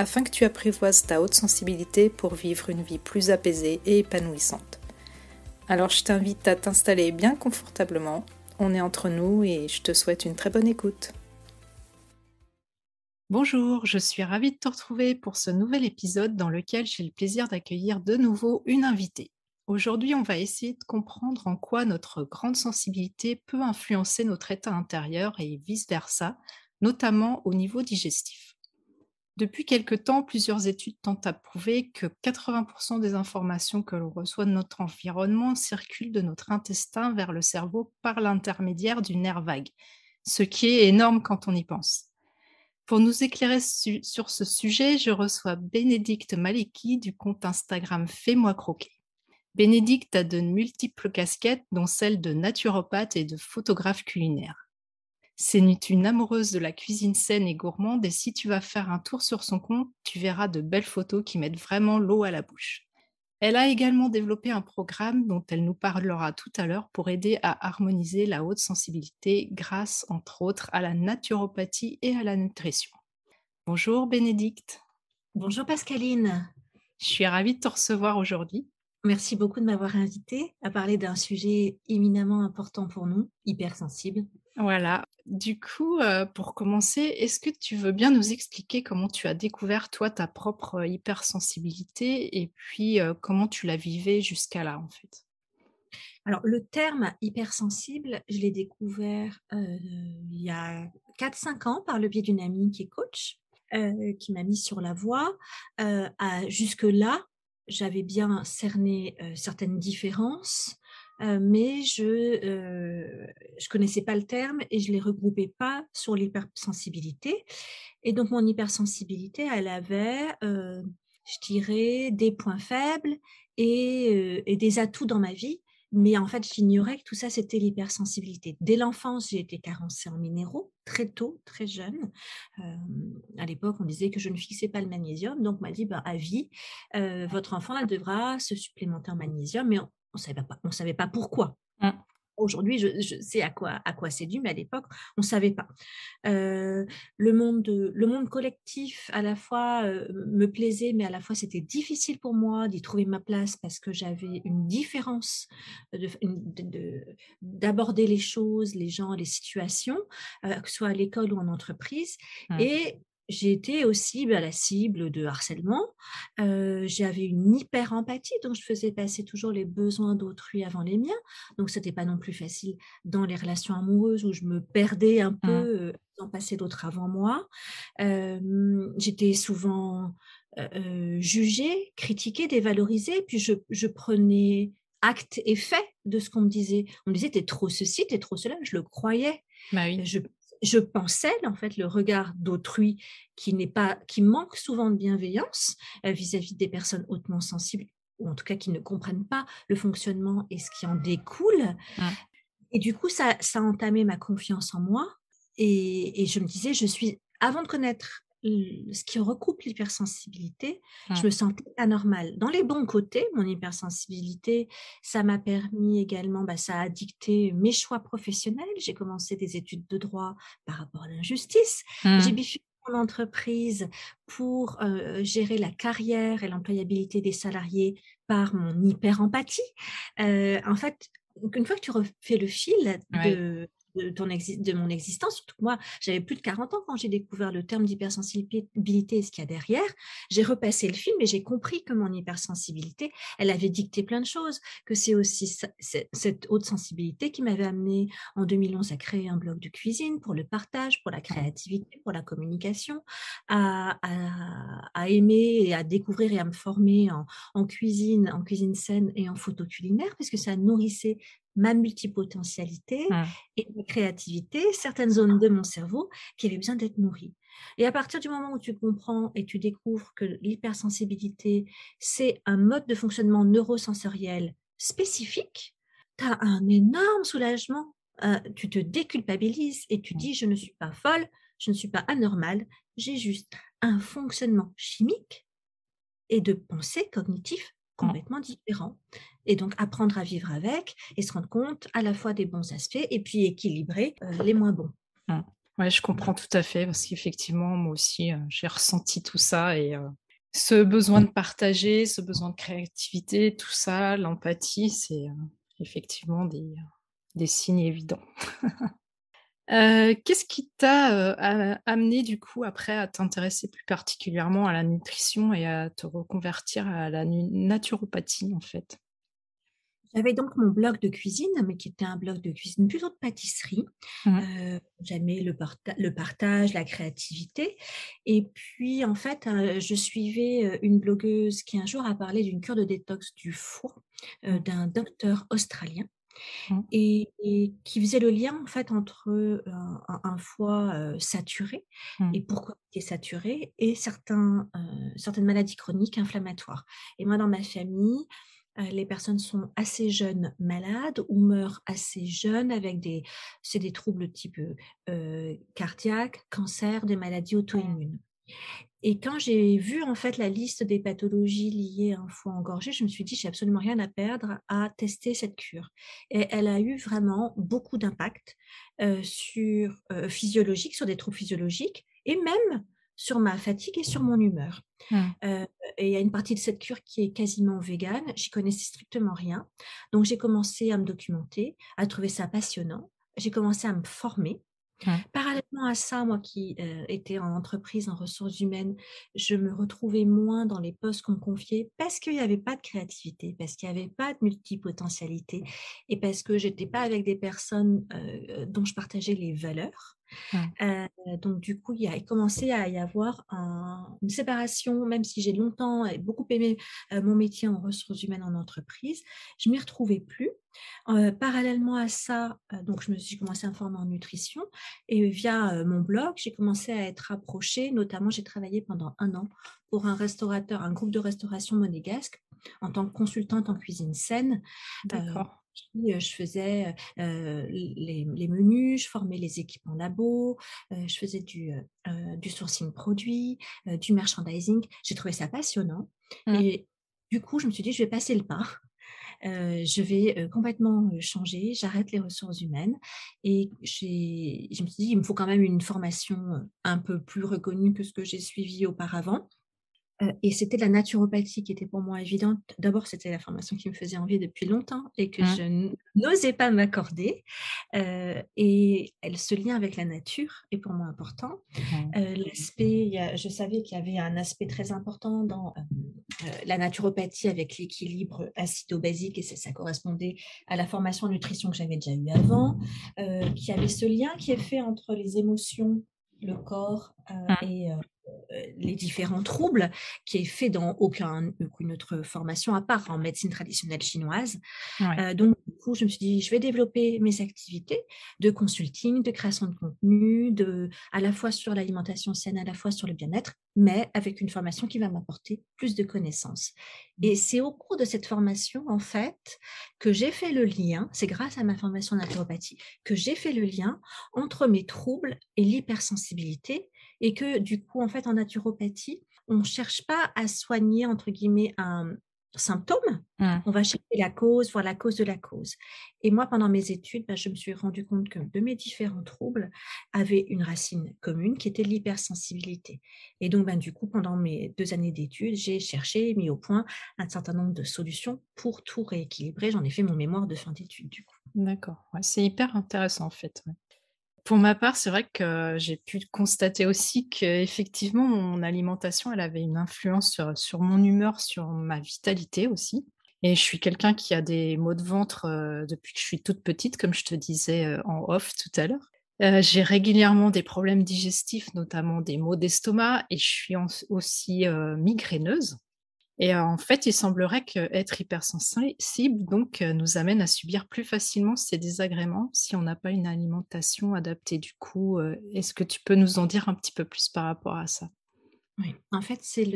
afin que tu apprivoises ta haute sensibilité pour vivre une vie plus apaisée et épanouissante. Alors je t'invite à t'installer bien confortablement, on est entre nous et je te souhaite une très bonne écoute. Bonjour, je suis ravie de te retrouver pour ce nouvel épisode dans lequel j'ai le plaisir d'accueillir de nouveau une invitée. Aujourd'hui, on va essayer de comprendre en quoi notre grande sensibilité peut influencer notre état intérieur et vice-versa, notamment au niveau digestif. Depuis quelque temps, plusieurs études tentent à prouver que 80% des informations que l'on reçoit de notre environnement circulent de notre intestin vers le cerveau par l'intermédiaire du nerf vague, ce qui est énorme quand on y pense. Pour nous éclairer sur ce sujet, je reçois Bénédicte Maliki du compte Instagram Fais-moi croquer. Bénédicte a de multiples casquettes, dont celle de naturopathe et de photographe culinaire. C'est une amoureuse de la cuisine saine et gourmande et si tu vas faire un tour sur son compte, tu verras de belles photos qui mettent vraiment l'eau à la bouche. Elle a également développé un programme dont elle nous parlera tout à l'heure pour aider à harmoniser la haute sensibilité grâce, entre autres, à la naturopathie et à la nutrition. Bonjour Bénédicte. Bonjour Pascaline. Je suis ravie de te recevoir aujourd'hui. Merci beaucoup de m'avoir invitée à parler d'un sujet éminemment important pour nous, hypersensible. Voilà. Du coup, euh, pour commencer, est-ce que tu veux bien nous expliquer comment tu as découvert, toi, ta propre hypersensibilité et puis euh, comment tu la vivais jusqu'à là, en fait? Alors, le terme hypersensible, je l'ai découvert euh, il y a 4-5 ans par le biais d'une amie qui est coach, qui m'a mis sur la voie. Jusque-là, j'avais bien cerné certaines différences, mais je ne connaissais pas le terme et je les regroupais pas sur l'hypersensibilité. Et donc mon hypersensibilité, elle avait, je dirais, des points faibles et, des atouts dans ma vie. Mais en fait, j'ignorais que tout ça, c'était l'hypersensibilité. Dès l'enfance, j'ai été carencée en minéraux, très tôt, très jeune. à l'époque, on disait que je ne fixais pas le magnésium. Donc, on m'a dit, bah, à vie, votre enfant, elle devra se supplémenter en magnésium. Mais ne savait, pas, on savait pas pourquoi. Mmh. Aujourd'hui, je, sais à quoi, à quoi c'est dû, mais à l'époque, on ne savait pas. le, monde, le monde collectif, à la fois, me plaisait, mais à la fois, c'était difficile pour moi d'y trouver ma place parce que j'avais une différence d'aborder les choses, les gens, les situations, que ce soit à l'école ou en entreprise. Mmh. Et j'ai été aussi bah, la cible de harcèlement. J'avais une hyper empathie, donc je faisais passer toujours les besoins d'autrui avant les miens. Donc, ce n'était pas non plus facile dans les relations amoureuses où je me perdais un mmh. peu, en passer d'autres avant moi. J'étais souvent jugée, critiquée, dévalorisée, puis je, je, prenais acte et fait de ce qu'on me disait. On me disait, t'es trop ceci, t'es trop cela, je le croyais. Bah oui. Je je pensais en fait le regard d'autrui qui n'est pas qui manque souvent de bienveillance euh, vis-à-vis des personnes hautement sensibles ou en tout cas qui ne comprennent pas le fonctionnement et ce qui en découle. Et du coup, ça, ça a entamé ma confiance en moi. Et, et, je me disais, je suis, avant de connaître ce qui recoupe l'hypersensibilité, je me sentais anormale. Dans les bons côtés, mon hypersensibilité, ça m'a permis également, bah, ça a dicté mes choix professionnels. J'ai commencé des études de droit par rapport à l'injustice. J'ai mmh. bifurqué mon entreprise pour gérer la carrière et l'employabilité des salariés par mon hyper-empathie. en fait, une fois que tu refais le fil de, de, mon existence. Surtout que moi, j'avais plus de 40 ans quand j'ai découvert le terme d'hypersensibilité et ce qu'il y a derrière. J'ai repassé le film et j'ai compris que mon hypersensibilité, elle avait dicté plein de choses, que c'est aussi cette haute sensibilité qui m'avait amené en 2011 à créer un blog de cuisine pour le partage, pour la créativité, pour la communication, à, à, aimer et à découvrir et à me former en, en cuisine, en cuisine saine et en photo culinaire, puisque ça nourrissait ma multipotentialité mmh. et ma créativité, certaines zones de mon cerveau qui avaient besoin d'être nourries. Et à partir du moment où tu comprends et tu découvres que l'hypersensibilité, c'est un mode de fonctionnement neurosensoriel spécifique, tu as un énorme soulagement. Euh, tu te déculpabilises et tu dis, je ne suis pas folle, je ne suis pas anormale, j'ai juste un fonctionnement chimique et de pensée cognitif complètement différent. Et donc apprendre à vivre avec et se rendre compte à la fois des bons aspects et puis équilibrer euh, les moins bons. Mmh. Oui, je comprends tout à fait parce qu'effectivement, moi aussi, euh, j'ai ressenti tout ça et euh, ce besoin de partager, ce besoin de créativité, tout ça, l'empathie, c'est effectivement des, des signes évidents. Qu'est-ce qui t'a amené du coup après à t'intéresser plus particulièrement à la nutrition et à te reconvertir à la naturopathie en fait? J'avais donc mon blog de cuisine, mais qui était un blog de cuisine plutôt de pâtisserie. Mmh. J'aimais le, le, partage, la créativité. Et puis, en fait, je suivais une blogueuse qui un jour a parlé d'une cure de détox du foie mmh. d'un docteur australien. Mmh. Et, qui faisait le lien en fait entre un, foie saturé mmh. et pourquoi il est saturé et certains, certaines maladies chroniques inflammatoires. Et moi, dans ma famille, les personnes sont assez jeunes malades ou meurent assez jeunes avec des, c'est des troubles type cardiaque, cancer, des maladies auto-immunes. Et quand j'ai vu en fait la liste des pathologies liées à un foie engorgé, je me suis dit j'ai absolument rien à perdre à tester cette cure. Et elle a eu vraiment beaucoup d'impact euh, sur euh, physiologique, sur des troubles physiologiques et même sur ma fatigue et sur mon humeur. Mmh. Euh, et il y a une partie de cette cure qui est quasiment végane. J'y connaissais strictement rien. Donc j'ai commencé à me documenter, à trouver ça passionnant. J'ai commencé à me former. Parallèlement à ça, moi qui euh, étais en entreprise, en ressources humaines, je me retrouvais moins dans les postes qu'on me confiait parce qu'il n'y avait pas de créativité, parce qu'il n'y avait pas de multipotentialité et parce que j'étais pas avec des personnes euh, dont je partageais les valeurs. Euh, donc du coup, il a commencé à y avoir une séparation, même si j'ai longtemps et beaucoup aimé mon métier en ressources humaines en entreprise, je m'y retrouvais plus. parallèlement à ça, donc je me suis commencé à me former en nutrition et via mon blog, j'ai commencé à être approchée. Notamment, j'ai travaillé pendant un an pour un restaurateur, un groupe de restauration monégasque en tant que consultante en cuisine saine. D'accord je faisais les, menus, je formais les équipes en labo, je faisais du, du sourcing produit, du merchandising. J'ai trouvé ça passionnant. Mmh. Et du coup, je me suis dit, je vais passer le pas. je vais complètement changer, j'arrête les ressources humaines et je me suis dit, il me faut quand même une formation un peu plus reconnue que ce que j'ai suivi auparavant. Euh, et c'était la naturopathie qui était pour moi évidente. D'abord, c'était la formation qui me faisait envie depuis longtemps et que mmh. je n'osais pas m'accorder. Euh, et elle, ce lien avec la nature est pour moi important. Mmh. Euh, l'aspect, je savais qu'il y avait un aspect très important dans la naturopathie avec l'équilibre acido-basique et ça, ça, correspondait à la formation en nutrition que j'avais déjà eue avant, qu'il y avait ce lien qui est fait entre les émotions le corps mmh. et les différents troubles, qui est fait dans aucun, aucune autre formation à part en médecine traditionnelle chinoise. Euh, donc, du coup, je me suis dit, je vais développer mes activités de consulting, de création de contenu, de, à la fois sur l'alimentation saine, à la fois sur le bien-être, mais avec une formation qui va m'apporter plus de connaissances. Mmh. Et c'est au cours de cette formation, en fait, que j'ai fait le lien, c'est grâce à ma formation en naturopathie, que j'ai fait le lien entre mes troubles et l'hypersensibilité et que du coup, en fait, en naturopathie, on ne cherche pas à soigner, entre guillemets, un symptôme, mmh. on va chercher la cause, voir la cause de la cause. Et moi, pendant mes études, bah, je me suis rendu compte que de mes différents troubles avaient une racine commune qui était l'hypersensibilité. Et donc, ben, du coup, pendant mes deux années d'études, j'ai cherché, mis au point un certain nombre de solutions pour tout rééquilibrer. J'en ai fait mon mémoire de fin d'études, du coup. D'accord, c'est hyper intéressant en fait. Pour ma part, c'est vrai que j'ai pu constater aussi qu'effectivement, mon alimentation, elle avait une influence sur, mon humeur, sur ma vitalité aussi. Et je suis quelqu'un qui a des maux de ventre euh, depuis que je suis toute petite, comme je te disais euh, en off tout à l'heure. Euh, j'ai régulièrement des problèmes digestifs, notamment des maux d'estomac, et je suis aussi migraineuse. Et en fait, il semblerait qu'être hypersensible donc heu, nous amène à subir plus facilement ces désagréments si on n'a pas une alimentation adaptée. Du coup, heu, est-ce que tu peux nous en dire un petit peu plus par rapport à ça? Oui, en fait, c'est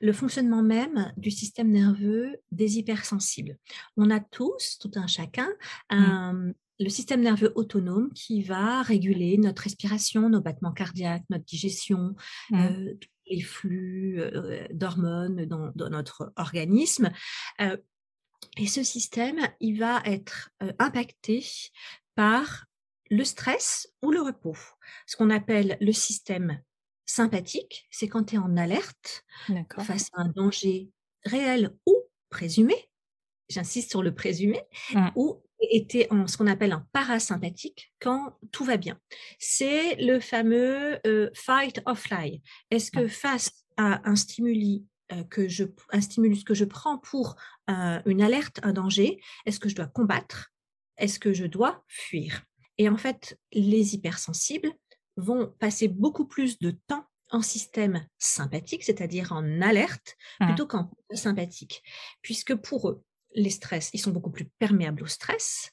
le fonctionnement même du système nerveux des hypersensibles. On a tous, tout un chacun, un, mmh, le système nerveux autonome qui va réguler notre respiration, nos battements cardiaques, notre digestion, Mmh. Les flux, heu, d'hormones dans dans notre organisme, heu et ce système, il va être, heu, impacté par le stress ou le repos. Ce qu'on appelle le système sympathique, c'est quand tu es en alerte face à un danger réel ou présumé, j'insiste sur le présumé, Mmh. ou es en ce qu'on appelle un parasympathique quand tout va bien. C'est le fameux, heu, fight or fly. Est-ce que face à un stimuli, heu, que je p un stimulus que je prends pour, heu, une alerte, un danger, est-ce que je dois combattre? Est-ce que je dois fuir? Et en fait, les hypersensibles vont passer beaucoup plus de temps en système sympathique, c'est-à-dire en alerte, plutôt qu'en sympathique. Puisque pour eux, les stress, ils sont beaucoup plus perméables au stress,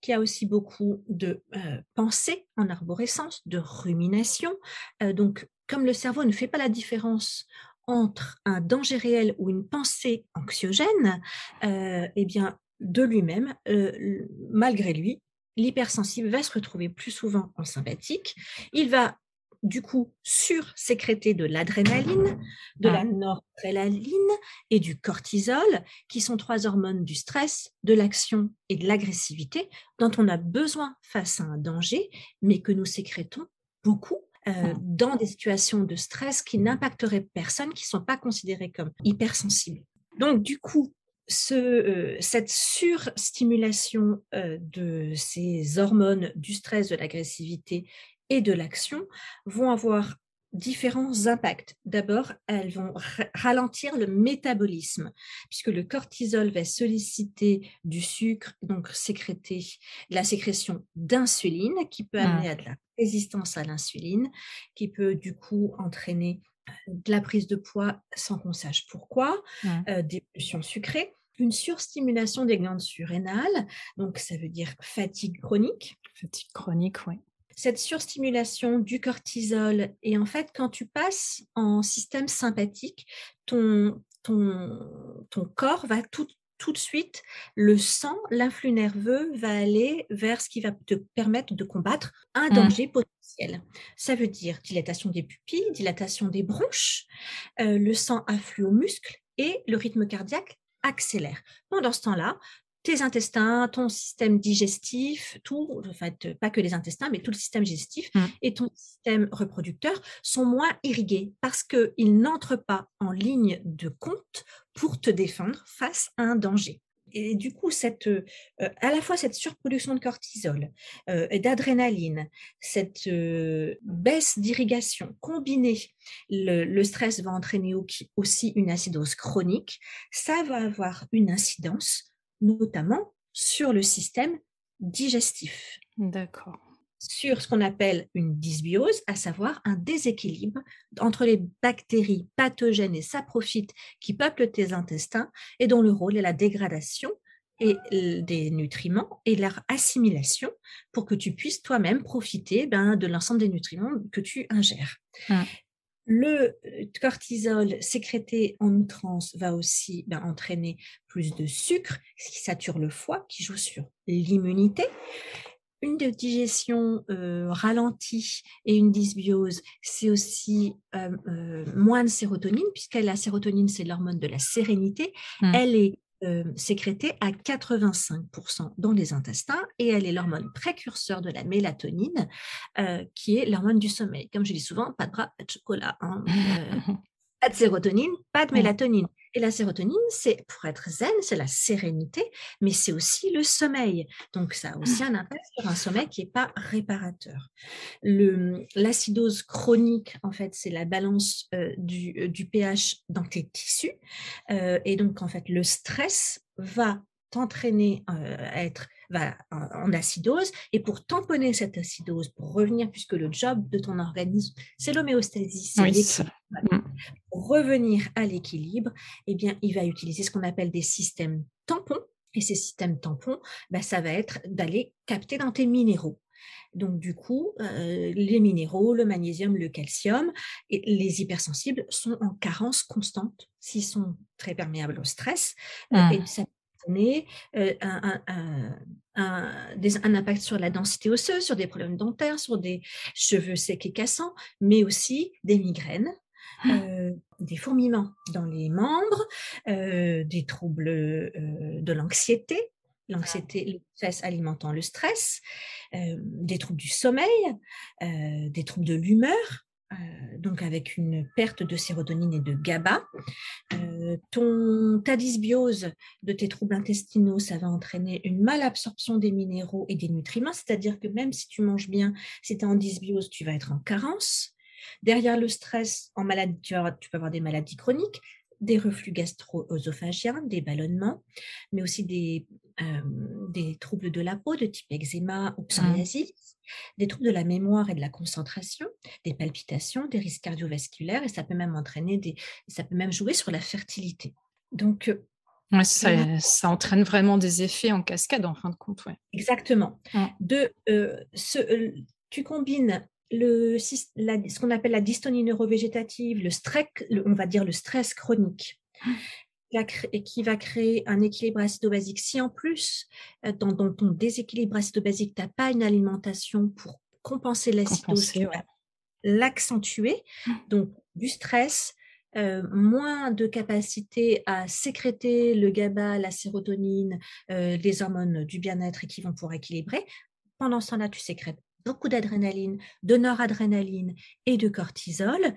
qu'il y a aussi beaucoup de, heu, pensées en arborescence, de rumination, heu, donc comme le cerveau ne fait pas la différence entre un danger réel ou une pensée anxiogène, heu et bien, de lui-même, malgré lui, l'hypersensible va se retrouver plus souvent en sympathique. Il va, du coup, sursécréter de l'adrénaline, de Mmh. la noradrénaline et du cortisol, qui sont 3 hormones du stress, de l'action et de l'agressivité, dont on a besoin face à un danger, mais que nous sécrétons beaucoup, heu, Mmh. dans des situations de stress qui n'impacteraient personne, qui sont pas considérées comme hypersensibles. Donc du coup, ce, heu, cette surstimulation, heu, de ces hormones du stress, de l'agressivité et de l'action vont avoir différents impacts. D'abord, elles vont ra ralentir le métabolisme, puisque le cortisol va solliciter du sucre, donc sécréter la sécrétion d'insuline qui peut amener à de la résistance à l'insuline, qui peut du coup entraîner, heu, de la prise de poids sans qu'on sache pourquoi, heu, des pulsions sucrées, une surstimulation des glandes surrénales, donc ça veut dire fatigue chronique. Fatigue chronique, ouais. Cette surstimulation du cortisol et en fait, quand tu passes en système sympathique, ton ton ton corps va tout tout de suite le sang, l'influx nerveux va aller vers ce qui va te permettre de combattre un Mmh. danger potentiel. Ça veut dire dilatation des pupilles, dilatation des bronches, heu, le sang afflue aux muscles et le rythme cardiaque accélère. Pendant ce temps-là, tes intestins, ton système digestif, tout, en fait, pas que les intestins, mais tout le système digestif Mmh. et ton système reproducteur sont moins irrigués parce qu'ils n'entrent pas en ligne de compte pour te défendre face à un danger. Et du coup, cette, heu, à la fois cette surproduction de cortisol, et d'adrénaline, cette, heu, baisse d'irrigation combinée, le le stress va entraîner aussi une acidose chronique. Ça va avoir une incidence, notamment sur le système digestif. D'accord. Sur ce qu'on appelle une dysbiose, à savoir un déséquilibre entre les bactéries pathogènes et saprophytes qui peuplent tes intestins et dont le rôle est la dégradation et des nutriments et leur assimilation pour que tu puisses toi-même profiter, ben, de l'ensemble des nutriments que tu ingères. Mmh. Le, heu, cortisol sécrété en outrance va aussi, ben, entraîner plus de sucre, ce qui sature le foie, qui joue sur l'immunité. Une digestion, heu, ralentie et une dysbiose, c'est aussi, heu, moins de sérotonine puisque la sérotonine, c'est l'hormone de la sérénité. Mmh. Elle est, hem, sécrétée à 85% dans les intestins et elle est l'hormone précurseur de la mélatonine, heu, qui est l'hormone du sommeil. Comme je dis souvent: «Pas de bras, pas de chocolat», hein, heu, pas de sérotonine, pas de mélatonine et la sérotonine, c'est pour être zen, c'est la sérénité, mais c'est aussi le sommeil. Donc ça a aussi un impact sur un sommeil qui est pas réparateur. Mmh, l'acidose chronique, en fait, c'est la balance, heu, du, heu, du pH dans tes tissus, heu et donc en fait, le stress va t'entraîner à être va en acidose et pour tamponner cette acidose, pour revenir, puisque le job de ton organisme, c'est l'homéostasie, c'est mmh. Pour revenir à l'équilibre, eh bien, il va utiliser ce qu'on appelle des systèmes tampons. Et ces systèmes tampons, bah, ça va être d'aller capter dans tes minéraux. Donc, du coup, euh, les minéraux, le magnésium, le calcium, et les hypersensibles sont en carence constante s'ils sont très perméables au stress. Euh. Et ça euh, un, un, impact sur la densité osseuse, sur des problèmes dentaires, sur des cheveux secs et cassants, mais aussi des migraines, ah. euh, des fourmillements dans les membres, euh, des troubles de l'anxiété, l'anxiété, le stress alimentant le stress, des troubles du sommeil, des troubles de l'humeur, donc avec une perte de sérotonine et de GABA. Euh, ton, ta dysbiose de tes troubles intestinaux, ça va entraîner une malabsorption des minéraux et des nutriments, c'est-à-dire que même si tu manges bien, si tu es en dysbiose, tu vas être en carence. Derrière le stress, en maladie, tu, tu peux avoir des maladies chroniques, des reflux gastro-œsophagiens, des ballonnements, mais aussi des, euh, des troubles de la peau de type eczéma ou mmh. psoriasis, des troubles de la mémoire et de la concentration, des palpitations, des risques cardiovasculaires, et ça peut même entraîner des, ça peut même jouer sur la fertilité. Donc, euh, ça, entraîne vraiment des effets en cascade en fin de compte. Ouais. Exactement. De, euh, ce, tu combines le, ce qu'on appelle la dystonie neurovégétative, le stress, on va dire le stress chronique, et qui va créer un équilibre acido-basique. Si en plus, euh, dans, ton déséquilibre acido-basique, tu n'as pas une alimentation pour compenser l'acidose, l'accentuer, mmh. donc du stress, euh, moins de capacité à sécréter le GABA, la sérotonine, euh, les hormones du bien-être et qui vont pour équilibrer. Pendant ce temps-là, tu sécrètes beaucoup d'adrénaline, de noradrénaline et de cortisol.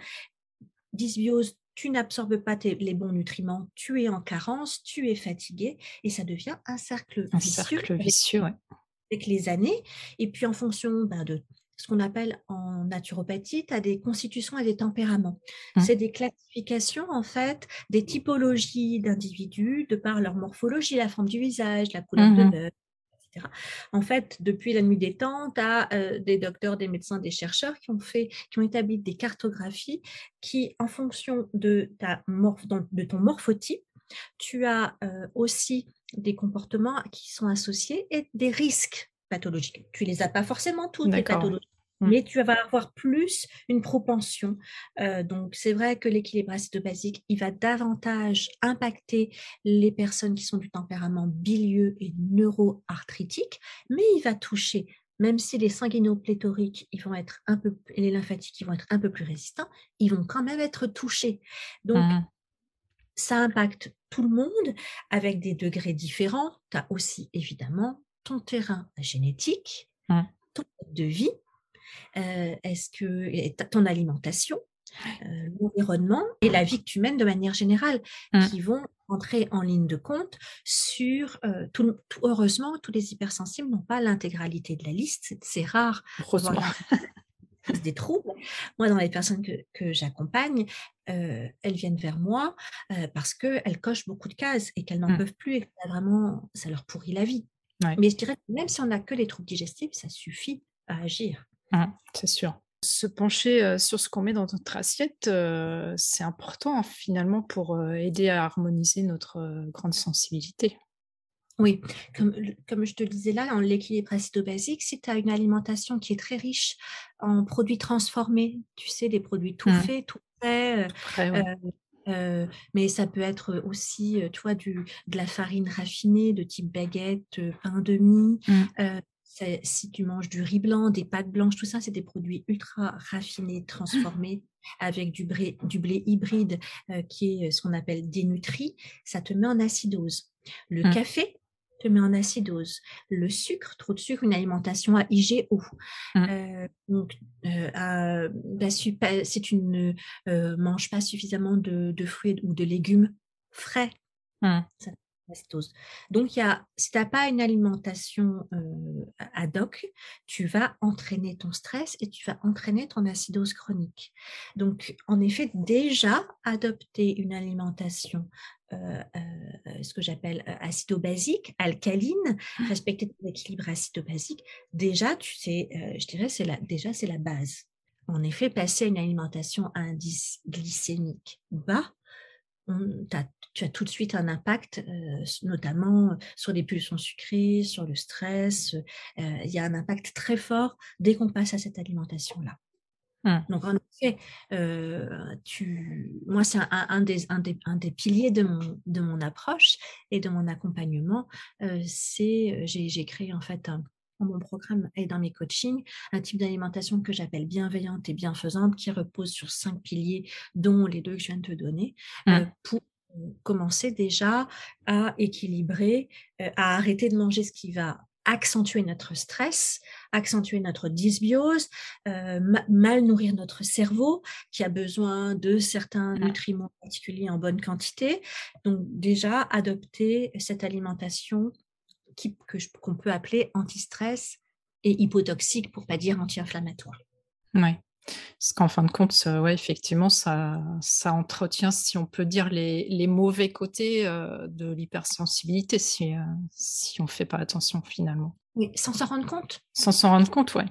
Dysbiose, tu n'absorbes pas les bons nutriments, tu es en carence, tu es fatigué et ça devient un cercle un vicieux, cercle vicieux avec, les années. Et puis en fonction bah, de ce qu'on appelle en naturopathie, tu as des constitutions et des tempéraments. Mmh. C'est des classifications, en fait, des typologies d'individus de par leur morphologie, la forme du visage, la couleur de mmh en fait, depuis la nuit des temps, tu as euh, des docteurs, des médecins, des chercheurs qui ont fait, qui ont établi des cartographies qui, en fonction de, ta de ton morphotype, tu as euh, aussi des comportements qui sont associés et des risques pathologiques. Tu les as pas forcément toutes les pathologies. Mais tu vas avoir plus une propension. Euh, donc, c'est vrai que l'équilibre acido-basique, il va davantage impacter les personnes qui sont du tempérament bilieux et neuroarthritique, mais il va toucher, même si les sanguinopléthoriques, ils vont être un peu, et les lymphatiques, ils vont être un peu plus résistants, ils vont quand même être touchés. Donc, mmh. ça impacte tout le monde avec des degrés différents. Tu as aussi, évidemment, ton terrain génétique, mmh. ton mode de vie, euh, est-ce que ton alimentation, euh, l'environnement et la vie que tu mènes de manière générale mmh. qui vont entrer en ligne de compte sur euh, tout, heureusement tous les hypersensibles n'ont pas l'intégralité de la liste. C'est rare heureusement. des troubles. Moi dans les personnes que, j'accompagne elles viennent vers moi parce qu'elles cochent beaucoup de cases et qu'elles n'en mmh. peuvent plus et que vraiment ça leur pourrit la vie. Mais je dirais que même si on n'a que les troubles digestifs ça suffit à agir Mmh, c'est sûr. Se pencher sur ce qu'on met dans notre assiette, c'est important finalement pour aider à harmoniser notre grande sensibilité. Oui, comme, comme je te le disais là, en l'équilibre acido-basique, si tu as une alimentation qui est très riche en produits transformés, tu sais, des produits tout mmh. faits, tout faits, mais ça peut être aussi, tu vois, du, de la farine raffinée de type baguette, pain de mie, mmh si tu manges du riz blanc, des pâtes blanches, tout ça, c'est des produits ultra raffinés, transformés, avec du blé, du blé hybride euh, qui est ce qu'on appelle dénutri, ça te met en acidose. Le mmh. café te met en acidose. Le sucre, trop de sucre, une alimentation à IGO. Mmh. Euh, donc, euh, si tu ne manges pas suffisamment de, fruits ou de légumes frais, Donc, il y a, si tu n'as pas une alimentation euh, ad hoc, tu vas entraîner ton stress et tu vas entraîner ton acidose chronique. Donc, en effet, déjà, adopter une alimentation euh, euh, ce que j'appelle acido-basique, alcaline, mmh. respecter ton équilibre acido-basique, déjà, tu sais, je dirais, c'est la, déjà, c'est la base. En effet, passer à une alimentation à indice glycémique bas, tu as tout de suite un impact, euh, notamment sur les pulsions sucrées, sur le stress. Euh, il y a un impact très fort dès qu'on passe à cette alimentation-là. Mmh. Donc, en effet, euh, tu... moi, c'est un, des, un, des, un, des, piliers de mon, de mon approche et de mon accompagnement. c'est, j'ai créé en fait un, mon programme et dans mes coachings, un type d'alimentation que j'appelle bienveillante et bienfaisante qui repose sur cinq piliers, dont les deux que je viens de te donner, euh, mmh. pour euh, commencer déjà à équilibrer, euh, à arrêter de manger ce qui va accentuer notre stress, accentuer notre dysbiose, mal nourrir notre cerveau qui a besoin de certains mmh. nutriments particuliers en bonne quantité. Donc déjà, adopter cette alimentation qu'on peut appeler anti-stress et hypotoxique, pour pas dire anti-inflammatoire. Oui. Parce qu'en fin de compte, ouais, effectivement, ça, ça entretient, si on peut dire, les, les mauvais côtés euh, de l'hypersensibilité, si, euh, si on ne fait pas attention finalement. Oui, sans s'en rendre compte. Sans s'en rendre compte, oui.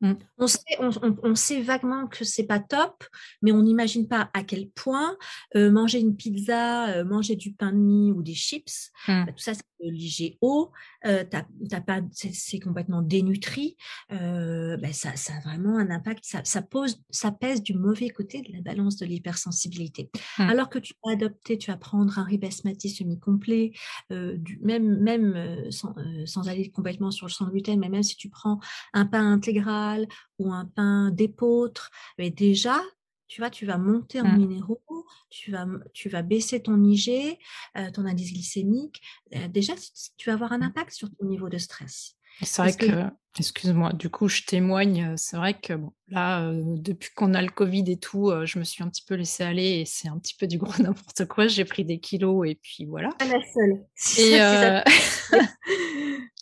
Mmh. On, sait, on, sait, vaguement que c'est pas top, mais on n'imagine pas à quel point euh, manger une pizza, euh, manger du pain de mie ou des chips, mmh. bah, tout ça c'est l'IGO, euh, pas, c'est complètement dénutri, euh, bah, ça, ça, a vraiment un impact, ça, ça, pose, ça pèse du mauvais côté de la balance de l'hypersensibilité. Mmh. Alors que tu vas adopter, tu vas prendre un riz basmati semi-complet, même, même sans, sans, aller complètement sur le sans gluten, mais même si tu prends un pain intégral ou un pain d'épeautre, mais déjà, tu vois, tu vas monter en mmh. minéraux, tu vas, tu vas baisser ton IG, euh, ton indice glycémique. Euh, déjà, tu vas avoir un mmh. impact sur ton niveau de stress. C'est vrai que, excuse-moi, du coup, je témoigne. Euh, c'est vrai que bon, là, depuis qu'on a le Covid et tout, je me suis un petit peu laissée aller et c'est un petit peu du gros n'importe quoi. J'ai pris des kilos et puis voilà. Pas la seule. Et,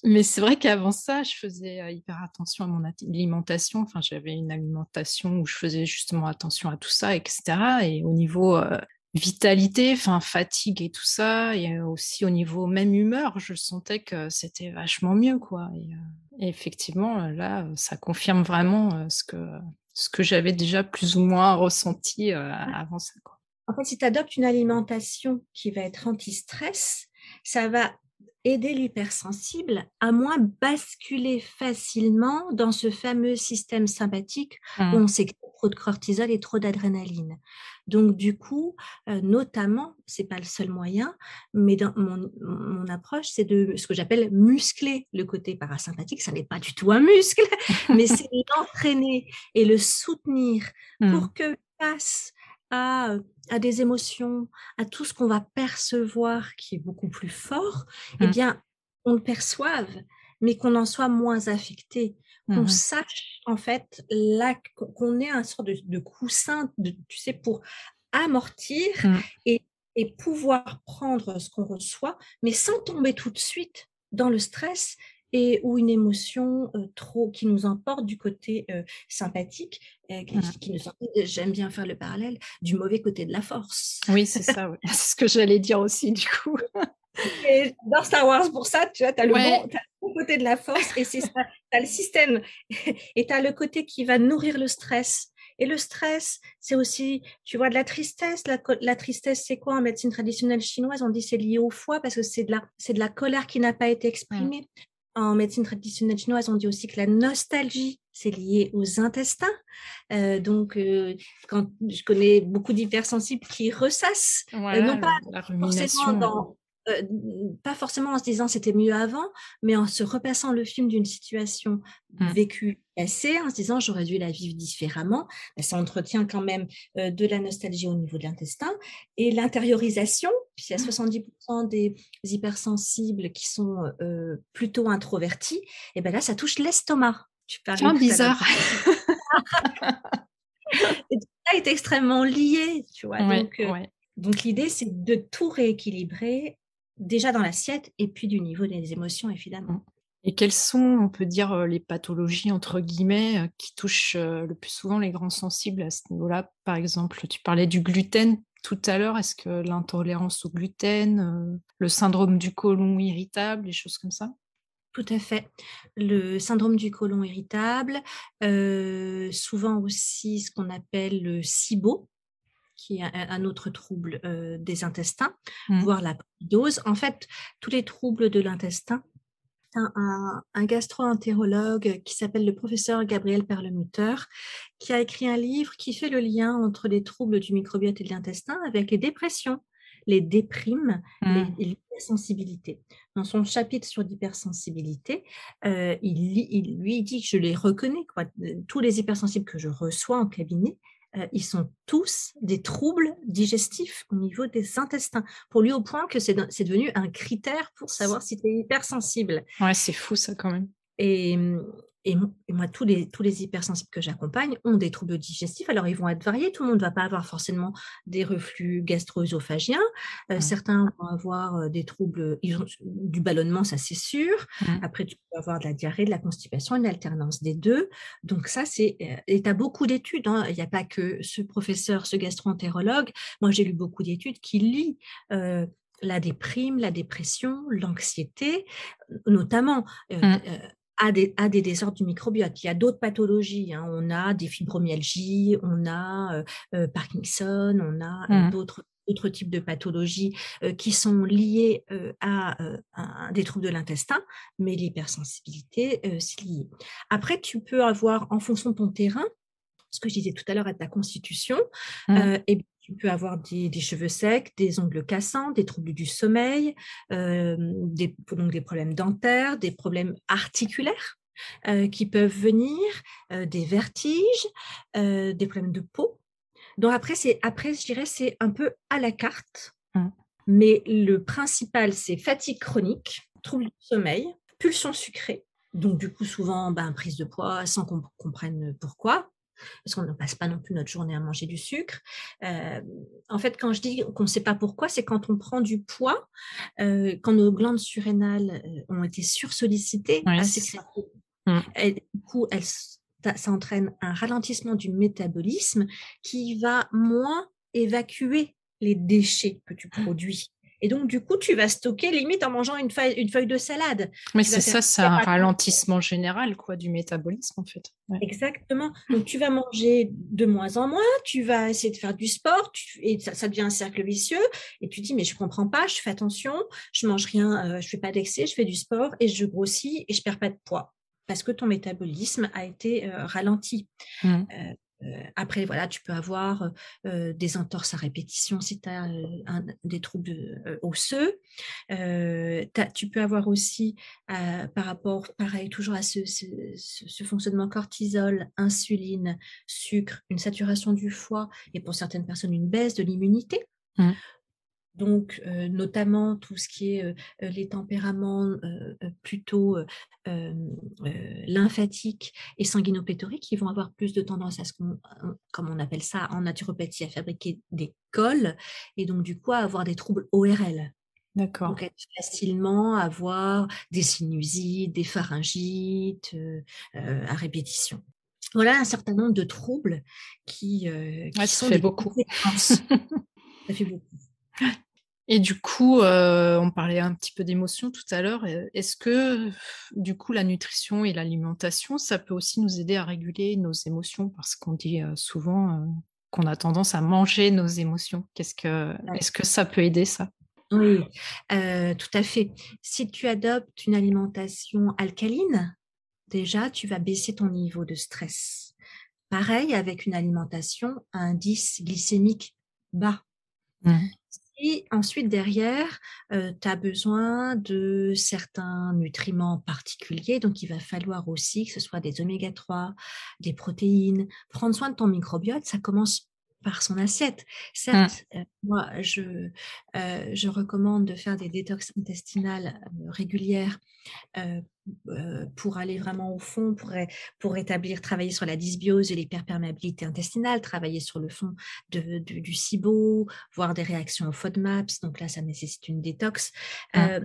Mais c'est vrai qu'avant ça, je faisais hyper attention à mon alimentation. Enfin, j'avais une alimentation où je faisais justement attention à tout ça, etc. Et au niveau vitalité, enfin fatigue et tout ça, et aussi au niveau même humeur, je sentais que c'était vachement mieux, quoi. Et, effectivement, là, ça confirme vraiment ce que ce que j'avais déjà plus ou moins ressenti avant ça. Quoi. En fait, si tu adoptes une alimentation qui va être anti-stress, ça va aider l'hypersensible à moins basculer facilement dans ce fameux système sympathique où mmh. on sait trop de cortisol et trop d'adrénaline. Donc du coup, euh, notamment, c'est pas le seul moyen, mais dans mon, mon approche, c'est de ce que j'appelle muscler le côté parasympathique. Ça n'est pas du tout un muscle, mais c'est l'entraîner et le soutenir mmh. pour que passe à, des émotions, à tout ce qu'on va percevoir qui est beaucoup plus fort, eh mmh. bien, on le perçoive, mais qu'on en soit moins affecté, qu'on mmh sache en fait là qu'on ait un sort de, coussin, tu sais, pour amortir mmh. et, et pouvoir prendre ce qu'on reçoit, mais sans tomber tout de suite dans le stress et ou une émotion trop qui nous emporte du côté sympathique, mmh. qui, nous j'aime bien faire le parallèle, du mauvais côté de la force. Oui, c'est ça, c'est ce que j'allais dire aussi du coup. Et dans Star Wars, pour ça, tu vois, tu as, le bon côté de la force et c'est ça, as le système et tu as le côté qui va nourrir le stress. Et le stress, c'est aussi, tu vois, de la tristesse. La, la tristesse, c'est quoi en médecine traditionnelle chinoise? On dit c'est lié au foie parce que c'est de la, c'est de la colère qui n'a pas été mmh. exprimée. En médecine traditionnelle chinoise, on dit aussi que la nostalgie, c'est lié aux intestins. Euh, donc, euh, quand je connais beaucoup d'hypersensibles qui ressassent, euh, non pas forcément dans, euh, pas forcément en se disant c'était mieux avant, mais en se repassant le film d'une situation mmh. vécue assez, en se disant j'aurais dû la vivre différemment, ben, ça entretient quand même euh, de la nostalgie au niveau de l'intestin et l'intériorisation, puis il y a 70% mmh. des hypersensibles qui sont euh, plutôt introvertis, et ben là ça touche l'estomac. C'est bizarre. et tout ça est extrêmement lié, tu vois. donc, donc l'idée c'est de tout rééquilibrer déjà dans l'assiette et puis du niveau des émotions, évidemment. Et quelles sont, on peut dire, les pathologies, entre guillemets, qui touchent le plus souvent les grands sensibles à ce niveau-là? Par exemple, tu parlais du gluten tout à l'heure. Est-ce que l'intolérance au gluten, le syndrome du côlon irritable, des choses comme ça? Tout à fait. Le syndrome du côlon irritable, souvent aussi ce qu'on appelle le SIBO, qui est un, autre trouble des intestins, mmh. voire la dose. En fait, tous les troubles de l'intestin un, un gastro-entérologue qui s'appelle le professeur Gabriel Perlemutter, qui a écrit un livre qui fait le lien entre les troubles du microbiote et de l'intestin avec les dépressions, les déprimes mmh. et l'hypersensibilité. Dans son chapitre sur l'hypersensibilité, euh, il, il, lui dit que je les reconnais, quoi. tous les hypersensibles que je reçois en cabinet, euh, ils sont tous des troubles digestifs au niveau des intestins. Pour lui, au point que c'est devenu un critère pour savoir si tu es hypersensible. Ouais, c'est fou ça quand même. Et, et, moi, tous les, tous les hypersensibles que j'accompagne ont des troubles digestifs. Alors, ils vont être variés. Tout le monde ne va pas avoir forcément des reflux gastro-œsophagiens. Euh, certains vont avoir euh, des troubles ils ont, du ballonnement, ça c'est sûr. Après, tu peux avoir de la diarrhée, de la constipation, une alternance des deux. Donc, ça, c'est. Euh, et tu as beaucoup d'études. Hein. Il n'y a pas que ce professeur, ce gastro-entérologue. Moi, j'ai lu beaucoup d'études qui lient. la déprime, la dépression, l'anxiété, notamment. Mmh à des, des, désordres du microbiote. Il y a d'autres pathologies. Hein. On a des fibromyalgies, on a euh, euh, Parkinson, on a euh, mmh. d'autres d'autres types de pathologies qui sont liées à, des troubles de l'intestin, mais l'hypersensibilité, c'est lié. Après, tu peux avoir, en fonction de ton terrain, ce que je disais tout à l'heure à ta constitution, mmh. et tu peux avoir des, cheveux secs, des ongles cassants, des troubles du sommeil, euh, des, donc des problèmes dentaires, des problèmes articulaires euh, qui peuvent venir, euh, des vertiges, des problèmes de peau. Donc après, c'est après, je dirais, c'est un peu à la carte. Mmh. Mais le principal, c'est fatigue chronique, troubles du sommeil, pulsion sucrée. Donc, du coup, souvent, ben, prise de poids sans qu'on comprenne pourquoi parce qu'on ne passe pas non plus notre journée à manger du sucre. Euh, en fait, quand je dis qu'on ne sait pas pourquoi, c'est quand on prend du poids, euh, quand nos glandes surrénales euh, ont été sursollicitées, mmh. et du coup, ça entraîne un ralentissement du métabolisme qui va moins évacuer les déchets que tu produis. Et donc, du coup, tu vas stocker limite en mangeant une feuille, une feuille de salade. Mais c'est ça, c'est un ralentissement général quoi, du métabolisme, en fait. Exactement. Donc, tu vas manger de moins en moins, tu vas essayer de faire du sport, et ça, devient un cercle vicieux. Et tu dis, mais je ne comprends pas, je fais attention, je mange rien, je euh, je fais pas d'excès, je fais du sport, et je grossis, et je perds pas de poids parce que ton métabolisme a été euh, ralenti. Mmh. Euh, après, voilà, tu peux avoir des entorses à répétition si tu as des troubles osseux. tu peux avoir aussi, par rapport, pareil, toujours à ce, fonctionnement cortisol, insuline, sucre, une saturation du foie et pour certaines personnes, une baisse de l'immunité. Mmh donc notamment tout ce qui est les tempéraments plutôt lymphatiques et sanguinopétoriques qui vont avoir plus de tendance à ce qu'on, comme on appelle ça en naturopathie, à fabriquer des cols et donc du coup à avoir des troubles ORL. D'accord. Donc facilement avoir des sinusites, des pharyngites à répétition. Voilà un certain nombre de troubles qui, qui ça fait beaucoup. ça fait beaucoup. Et du coup, euh, on parlait un petit peu d'émotion tout à l'heure. Euh, est-ce que, du coup, la nutrition et l'alimentation, ça peut aussi nous aider à réguler nos émotions? Parce qu'on dit euh, souvent qu'on a tendance à manger nos émotions. Qu'est-ce que, est-ce que ça peut aider ça? Oui, tout à fait. Si tu adoptes une alimentation alcaline, déjà, tu vas baisser ton niveau de stress. Pareil avec une alimentation à indice glycémique bas. Mmh. Et ensuite, derrière, euh, tu as besoin de certains nutriments particuliers. Donc, il va falloir aussi que ce soit des oméga 3, des protéines. Prendre soin de ton microbiote, ça commence par son assiette. Certes, mmh. moi, je, je recommande de faire des détox intestinales régulières pour aller vraiment au fond, pour, pour établir, travailler sur la dysbiose et l'hyperperméabilité intestinale, travailler sur le fond de, du SIBO, voir des réactions au FODMAPS. Donc là, ça nécessite une détox. Mmh.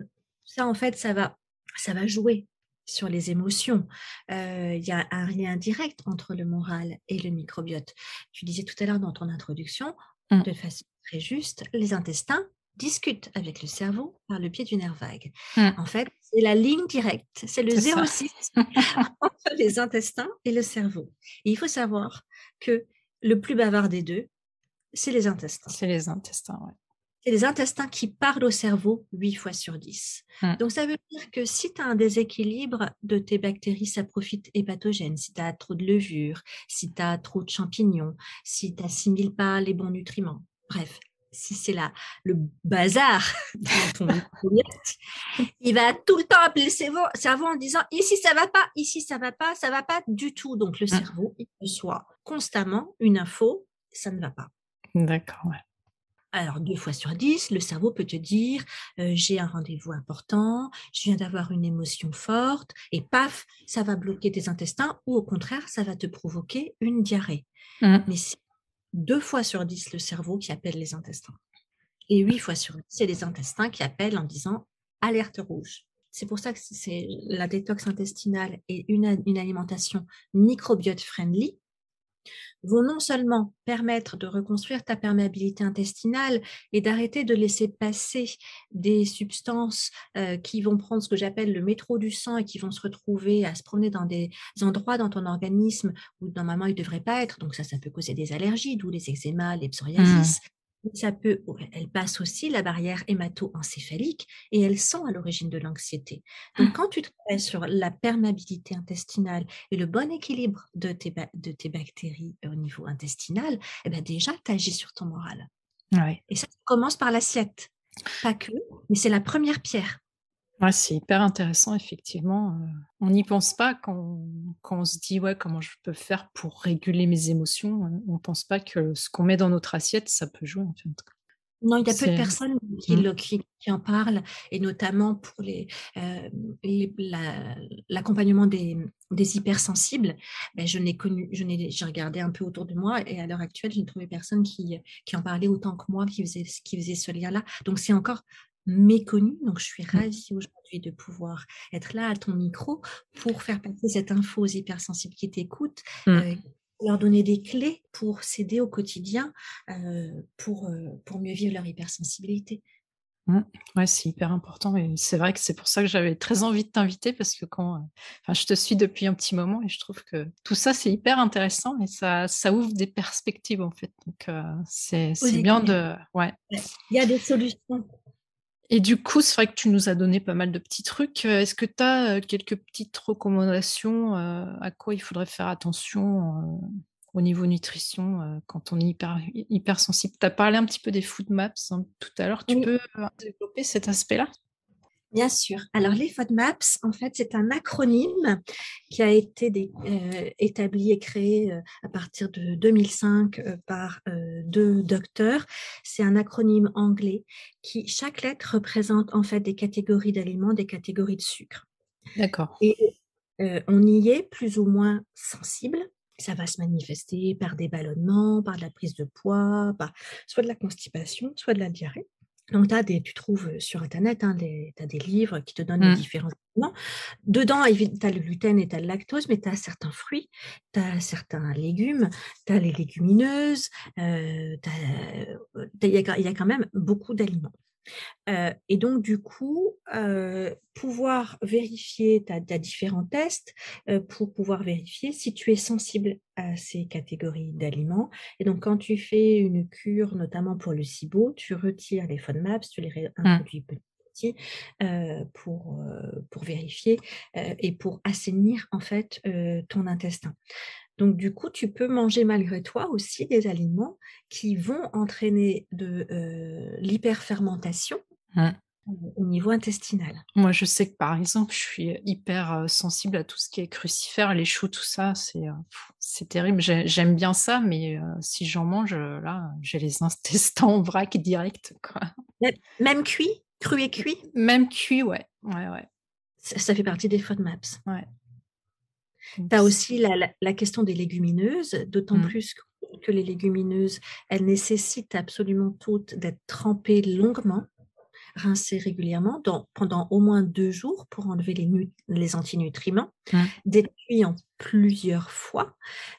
ça, en fait, ça va, ça va jouer sur les émotions. Il y a un lien direct entre le moral et le microbiote. Tu disais tout à l'heure dans ton introduction, mmh. de façon très juste, les intestins discutent avec le cerveau par le pied du nerf vague. Mmh. En fait, c'est la ligne directe, c'est le 06 entre les intestins et le cerveau. Et il faut savoir que le plus bavard des deux, c'est les intestins. C'est les intestins, oui c'est les intestins qui parlent au cerveau 8 fois sur 10. Mmh. Donc, ça veut dire que si tu as un déséquilibre de tes bactéries saprophytes et pathogènes, si tu as trop de levure, si tu as trop de champignons, si tu n'assimiles pas les bons nutriments, bref, si c'est le bazar dans ton il va tout le temps appeler le cerveau, en disant ici ça va pas, ici ça va pas, ça va pas du tout. Donc le mmh. cerveau, il reçoit constamment une info, ça ne va pas. D'accord, ouais. Alors, deux fois sur dix, le cerveau peut te dire j'ai un rendez-vous important, je viens d'avoir une émotion forte, et paf, ça va bloquer tes intestins, ou au contraire, ça va te provoquer une diarrhée. Mmh. Mais c'est deux fois sur dix le cerveau qui appelle les intestins. Et huit fois sur dix, c'est les intestins qui appellent en disant alerte rouge. C'est pour ça que c'est la détox intestinale et une, une alimentation microbiote friendly vont non seulement permettre de reconstruire ta perméabilité intestinale et d'arrêter de laisser passer des substances euh, qui vont prendre ce que j'appelle le métro du sang et qui vont se retrouver à se promener dans des endroits dans ton organisme où normalement ils ne devraient pas être. Donc ça, ça peut causer des allergies, d'où les eczémas, les psoriasis. Mmh ça peut, elle passe aussi la barrière hémato-encéphalique et elles sont à l'origine de l'anxiété. Donc, ah. quand tu travailles sur la perméabilité intestinale et le bon équilibre de tes, de tes bactéries au niveau intestinal, eh ben déjà, tu agis sur ton moral. Et ça commence par l'assiette. Pas que, mais c'est la première pierre c'est hyper intéressant, effectivement. on n'y pense pas quand, on se dit ouais, comment je peux faire pour réguler mes émotions. On ne pense pas que ce qu'on met dans notre assiette, ça peut jouer en fait. Non, il y a peu de personnes mmh. qui, en parlent, et notamment pour les, l'accompagnement des, hypersensibles. Ben, je n'ai connu, je n'ai, j'ai regardé un peu autour de moi, et à l'heure actuelle, je n'ai trouvé personne qui, qui en parlait autant que moi, qui faisait, qui faisait ce lien-là. Donc c'est encore méconnu. Donc, je suis mmh. ravie aujourd'hui de pouvoir être là à ton micro pour faire passer cette info aux hypersensibles qui t'écoutent, mmh. euh, leur donner des clés pour s'aider au quotidien euh, pour, euh, pour mieux vivre leur hypersensibilité. Mmh. Ouais, c'est hyper important et c'est vrai que c'est pour ça que j'avais très envie de t'inviter parce que quand je te suis depuis un petit moment et je trouve que tout ça c'est hyper intéressant et ça, ça ouvre des perspectives en fait. Donc c'est bien de ouais. Il y a des solutions et du coup, c'est vrai que tu nous as donné pas mal de petits trucs. Euh, est-ce que tu as euh, quelques petites recommandations euh, à quoi il faudrait faire attention au niveau nutrition quand on est hyper, hyper sensible Tu as parlé un petit peu des food maps hein, tout à l'heure. Tu peux développer cet aspect-là? Bien sûr. Alors, les FODMAPs, en fait, c'est un acronyme qui a été euh, établi et créé euh, à partir de 2005 euh, par deux docteurs. C'est un acronyme anglais qui, chaque lettre représente en fait des catégories d'aliments, des catégories de sucre. D'accord. Et on y est plus ou moins sensible. Ça va se manifester par des ballonnements, par de la prise de poids, par soit de la constipation, soit de la diarrhée. Donc, des, tu trouves sur Internet, hein, tu as des livres qui te donnent les mmh. différents aliments. Dedans, tu as le gluten et tu as le lactose, mais tu as certains fruits, tu as certains légumes, tu as les légumineuses, il y, a quand même beaucoup d'aliments et donc, du coup, pouvoir vérifier, tu as, différents tests pour pouvoir vérifier si tu es sensible à ces catégories d'aliments. Et donc, quand tu fais une cure, notamment pour le SIBO, tu retires les FODMAPs, tu les mmh. réintroduis petit petit pour, pour vérifier et pour assainir en fait ton intestin. Donc, du coup, tu peux manger malgré toi aussi des aliments qui vont entraîner de euh, l'hyperfermentation. Mmh. au niveau intestinal. Moi, je sais que, par exemple, je suis hyper, sensible à tout ce qui est crucifères, les choux, tout ça, c'est, c'est terrible. j'aime bien ça, mais si j'en mange, là, j'ai les intestins en vrac direct, quoi. Même cuit? Cru et cuit? Même cuit, ouais. Ouais, ouais. Ça fait partie des FODMAPs. Ouais. Tu as aussi la, question des légumineuses, d'autant mmh. plus que les légumineuses, elles nécessitent absolument toutes d'être trempées longuement, rincées régulièrement pendant au moins deux jours pour enlever les, les antinutriments, mmh. en plusieurs fois.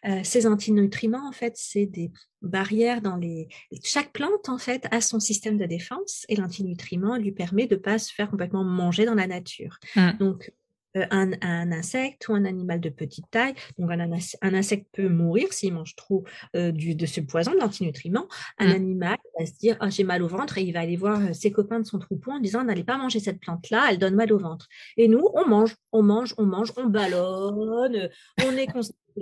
Euh, ces antinutriments, en fait, c'est des barrières dans les... Chaque plante, en fait, a son système de défense et l'antinutriment lui permet de ne pas se faire complètement manger dans la nature. Mmh. Donc, euh, un, insecte ou un animal de petite taille. Donc, un, insecte peut mourir s'il mange trop euh, du, de ce poison, de l'antinutriment. Un mmh. animal va se dire ah, j'ai mal au ventre et il va aller voir euh, ses copains de son troupeau en disant n'allez pas manger cette plante-là, elle donne mal au ventre. Et nous, on mange, on mange, on mange, on ballonne, on est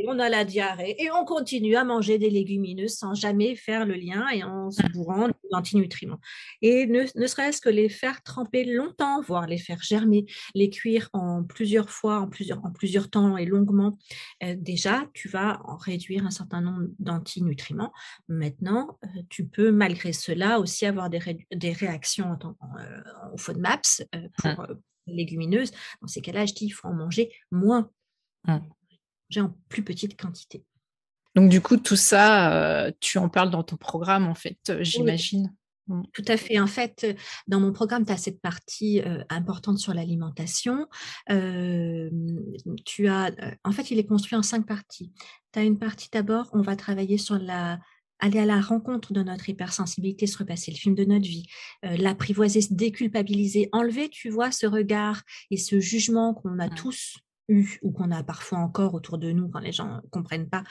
on a la diarrhée et on continue à manger des légumineuses sans jamais faire le lien et en se bourrant d'antinutriments. Et ne, serait-ce que les faire tremper longtemps, voire les faire germer, les cuire en plusieurs fois, en plusieurs, en plusieurs temps et longuement, euh, déjà, tu vas en réduire un certain nombre d'antinutriments. Maintenant, euh, tu peux malgré cela aussi avoir des, des réactions euh, au FODMAPS pour les légumineuses. Dans ces cas-là, je dis il faut en manger moins j'ai en plus petite quantité. Donc du coup, tout ça, euh, tu en parles dans ton programme, en fait, euh, j'imagine. Mm. Tout à fait. En fait, dans mon programme, tu as cette partie euh, importante sur l'alimentation. tu as, en fait, il est construit en cinq parties. Tu as une partie d'abord, on va travailler sur la aller à la rencontre de notre hypersensibilité, se repasser le film de notre vie, l'apprivoiser, se déculpabiliser, enlever, tu vois, ce regard et ce jugement qu'on a tous ou qu'on a parfois encore autour de nous quand les gens ne comprennent pas.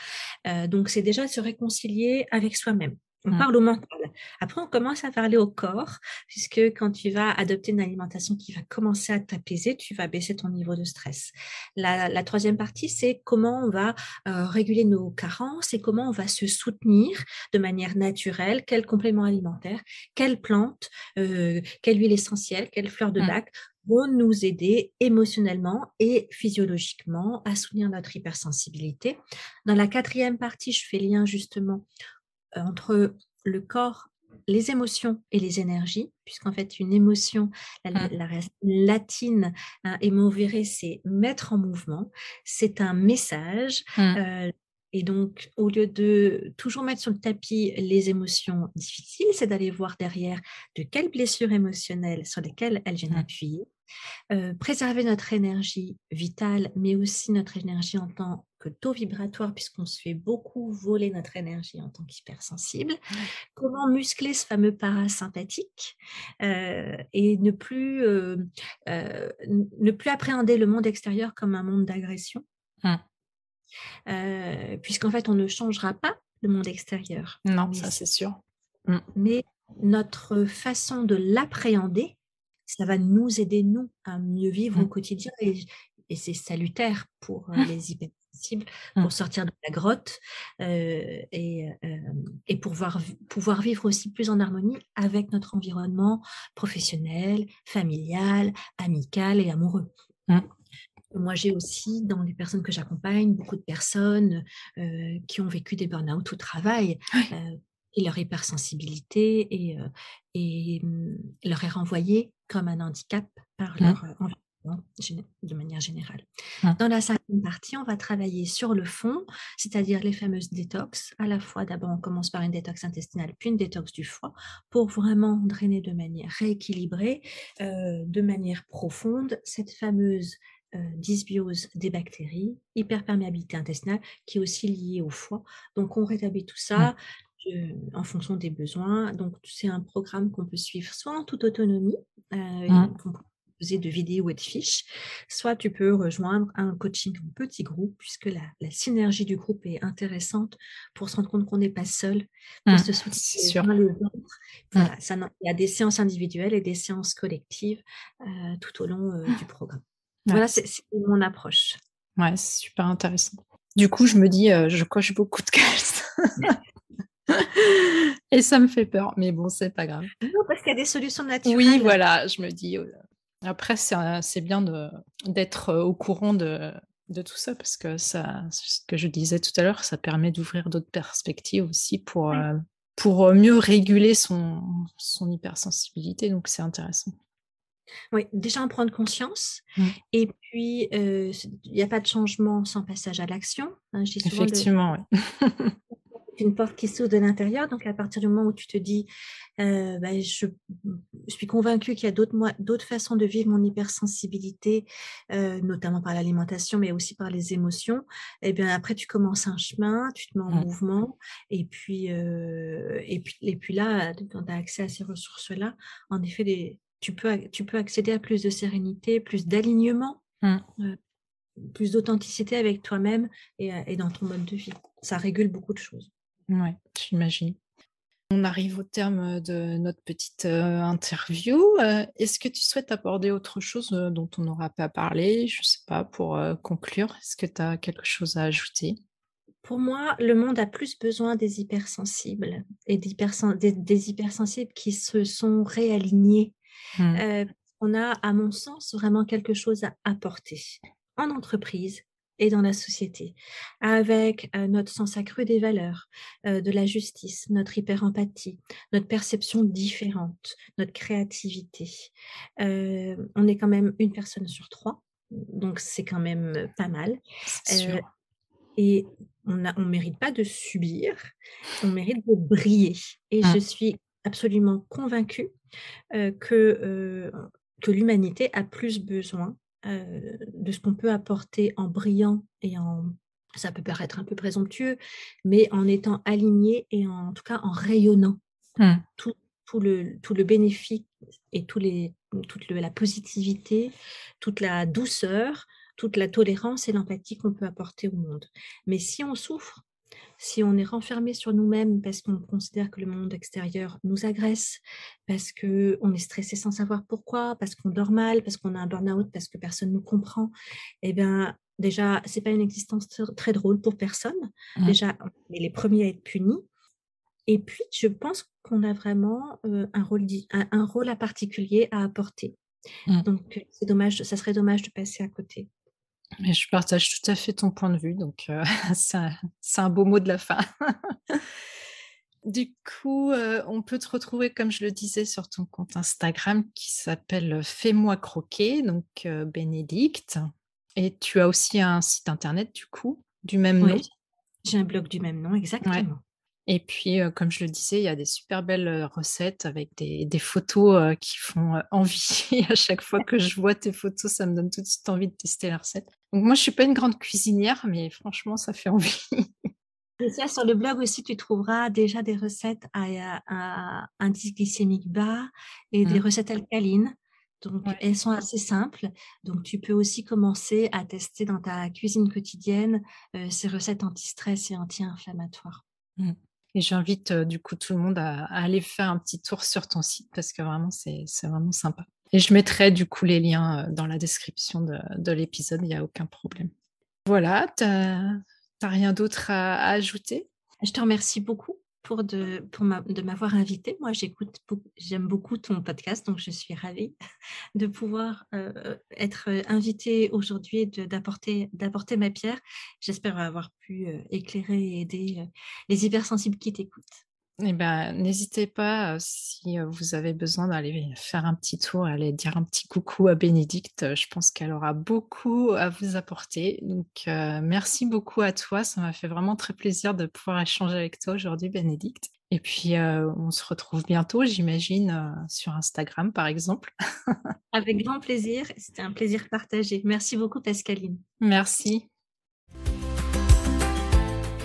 Euh, donc, c'est déjà se réconcilier avec soi-même. On mmh. parle au mental. Après, on commence à parler au corps, puisque quand tu vas adopter une alimentation qui va commencer à t'apaiser, tu vas baisser ton niveau de stress. La, troisième partie, c'est comment on va euh, réguler nos carences et comment on va se soutenir de manière naturelle, quel complément alimentaire, quelle plante, euh, quelle huile essentielle, quelle fleur de mmh. Vont nous aider émotionnellement et physiologiquement à soutenir notre hypersensibilité. Dans la quatrième partie, je fais lien justement euh, entre le corps, les émotions et les énergies, puisqu'en fait, une émotion, la, mmh. latine, hein, c'est mettre en mouvement, c'est un message. Mmh. Euh, et donc, au lieu de toujours mettre sur le tapis les émotions difficiles, c'est d'aller voir derrière de quelles blessures émotionnelles sur lesquelles elles viennent mmh. appuyer. Euh, préserver notre énergie vitale, mais aussi notre énergie en tant que taux vibratoire, puisqu'on se fait beaucoup voler notre énergie en tant qu'hypersensible. Comment muscler ce fameux parasympathique euh, et ne plus, euh, ne plus appréhender le monde extérieur comme un monde d'agression. Mmh. Euh, puisqu'en fait, on ne changera pas le monde extérieur. Non, ça c'est sûr. Mmh. Mais notre façon de l'appréhender, ça va nous aider, nous, à mieux vivre au mmh. quotidien. Et, c'est salutaire pour euh, mmh. les hypersensibles, pour sortir de la grotte euh, et, pouvoir vivre aussi plus en harmonie avec notre environnement professionnel, familial, amical et amoureux. Moi, j'ai aussi, dans les personnes que j'accompagne, beaucoup de personnes euh, qui ont vécu des burn-out au travail euh, et leur hypersensibilité et, euh, et mmh, leur est renvoyée comme un handicap par mmh. leur environnement de manière générale. Mmh. Dans la cinquième partie, on va travailler sur le fond, c'est-à-dire les fameuses détox. À la fois, d'abord, on commence par une détox intestinale, puis une détox du foie, pour vraiment drainer de manière rééquilibrée, de manière profonde, cette fameuse euh, dysbiose des bactéries, hyperperméabilité intestinale qui est aussi liée au foie. Donc on rétablit tout ça mmh. en fonction des besoins. Donc c'est un programme qu'on peut suivre soit en toute autonomie, euh, mmh. composé de vidéos et de fiches, soit tu peux rejoindre un coaching en petit groupe puisque la, synergie du groupe est intéressante pour se rendre compte qu'on n'est pas seul, pour mmh, se soutenir les il y a des séances individuelles et des séances collectives euh, tout au long du programme. Voilà, c'est mon approche. Ouais, c'est super intéressant. Du coup, je me dis, euh, je coche beaucoup de cases. Et ça me fait peur, mais bon, c'est pas grave. Non, parce qu'il y a des solutions naturelles. Oui, voilà, je me dis. Après, c'est bien d'être au courant de, de tout ça parce que ça, ce que je disais tout à l'heure, ça permet d'ouvrir d'autres perspectives aussi pour, pour mieux réguler son, son hypersensibilité. Donc, c'est intéressant. Oui, déjà en prendre conscience. Mmh. Et puis, il n'y a pas de changement sans passage à l'action. Hein, Effectivement, oui. une porte qui s'ouvre de l'intérieur. Donc, à partir du moment où tu te dis, bah, je, suis convaincue qu'il y a d'autres façons de vivre mon hypersensibilité, notamment par l'alimentation, mais aussi par les émotions, et eh bien après, tu commences un chemin, tu te mets en mmh. mouvement. Et puis, et, puis, et puis là, quand tu as accès à ces ressources-là, en effet, les, tu peux, tu peux accéder à plus de sérénité, plus d'alignement, mmh. euh, plus d'authenticité avec toi-même et, euh, et, dans ton mode de vie. Ça régule beaucoup de choses. Oui, j'imagine. On arrive au terme de notre petite euh, interview. Est-ce que tu souhaites aborder autre chose dont on n'aura pas parlé? Je ne sais pas, pour conclure, est-ce que tu as quelque chose à ajouter? Pour moi, le monde a plus besoin des hypersensibles et des, des hypersensibles qui se sont réalignés Mmh. on a, à mon sens, vraiment quelque chose à apporter en entreprise et dans la société, avec notre sens accru des valeurs, de la justice, notre hyper-empathie, notre perception différente, notre créativité. on est quand même une personne sur trois, donc c'est quand même pas mal. et on ne mérite pas de subir, on mérite de briller. Et je mmh. suis absolument convaincue que, que l'humanité a plus besoin de ce qu'on peut apporter en brillant et en ça peut paraître un peu présomptueux, mais en étant aligné et en, tout cas en rayonnant mmh. tout, tout, le, tout le bénéfice et tous les, toute la positivité, toute la douceur, toute la tolérance et l'empathie qu'on peut apporter au monde. Mais si on souffre, si on est renfermé sur nous-mêmes parce qu'on considère que le monde extérieur nous agresse, parce qu'on est stressé sans savoir pourquoi, parce qu'on dort mal, parce qu'on a un burn-out, parce que personne ne nous comprend, eh bien, déjà, c'est pas une existence très drôle pour personne. Mmh. Déjà, on est les premiers à être punis. Et puis, je pense qu'on a vraiment un, rôle, un, rôle à particulier à apporter. Mmh. Donc, c'est dommage, ça serait dommage de passer à côté. Mais je partage tout à fait ton point de vue, donc euh, c'est un beau mot de la fin. du coup, euh, on peut te retrouver, comme je le disais, sur ton compte Instagram qui s'appelle Fais-moi croquer, donc euh, Bénédicte. Et tu as aussi un site internet, du coup, du même nom? J'ai un blog du même nom, exactement. Et puis, comme je le disais, il y a des super belles recettes avec des, photos qui font envie. à chaque fois que je vois tes photos, ça me donne tout de suite envie de tester la recette. Donc moi, je suis pas une grande cuisinière, mais franchement, ça fait envie. Et ça, sur le blog aussi, tu trouveras déjà des recettes à, indice glycémique bas et des mmh. recettes alcalines. Donc, elles sont assez simples. Donc, tu peux aussi commencer à tester dans ta cuisine quotidienne ces recettes anti-stress et anti-inflammatoires. Mmh. Et j'invite du coup tout le monde à, aller faire un petit tour sur ton site parce que vraiment, c'est vraiment sympa. Et je mettrai du coup les liens dans la description de, l'épisode, il n'y a aucun problème. Voilà, tu n'as rien d'autre à, ajouter? Je te remercie beaucoup pour de, m'avoir invité. Moi, j'écoute, j'aime beaucoup ton podcast, donc je suis ravie de pouvoir euh, être invitée aujourd'hui d'apporter, d'apporter ma pierre. J'espère avoir pu euh, éclairer et aider euh, les hypersensibles qui t'écoutent. Eh ben, n'hésitez pas si vous avez besoin d'aller faire un petit tour, aller dire un petit coucou à Bénédicte. Je pense qu'elle aura beaucoup à vous apporter. Donc, merci beaucoup à toi. Ça m'a fait vraiment très plaisir de pouvoir échanger avec toi aujourd'hui, Bénédicte. Et puis, on se retrouve bientôt, j'imagine, sur Instagram, par exemple. avec grand plaisir. C'était un plaisir partagé. Merci beaucoup, Pascaline. Merci.